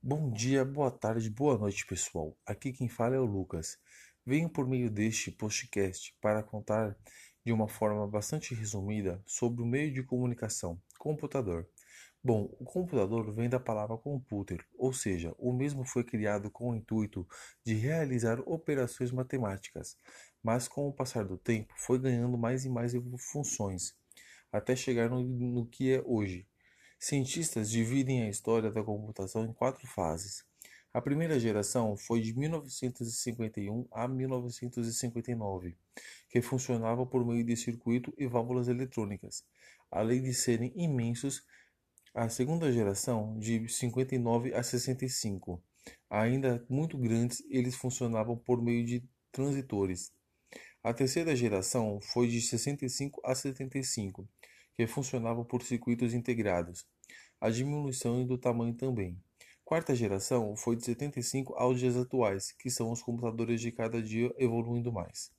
Bom dia, boa tarde, boa noite, pessoal. Aqui quem fala é o Lucas. Venho por meio deste podcast para contar de uma forma bastante resumida sobre o meio de comunicação, computador. Bom, o computador vem da palavra computer, ou seja, o mesmo foi criado com o intuito de realizar operações matemáticas, mas com o passar do tempo foi ganhando mais e mais funções, até chegar no, no que é hoje. Cientistas dividem a história da computação em quatro fases. A primeira geração foi de 1951 a 1959, que funcionava por meio de circuito e válvulas eletrônicas, além de serem imensos. A segunda geração, de 59 a 65, ainda muito grandes, eles funcionavam por meio de transitores. A terceira geração foi de 65 a 75, que funcionavam por circuitos integrados. A diminuição do tamanho também. Quarta geração foi de 75 aos dias atuais, que são os computadores de cada dia evoluindo mais.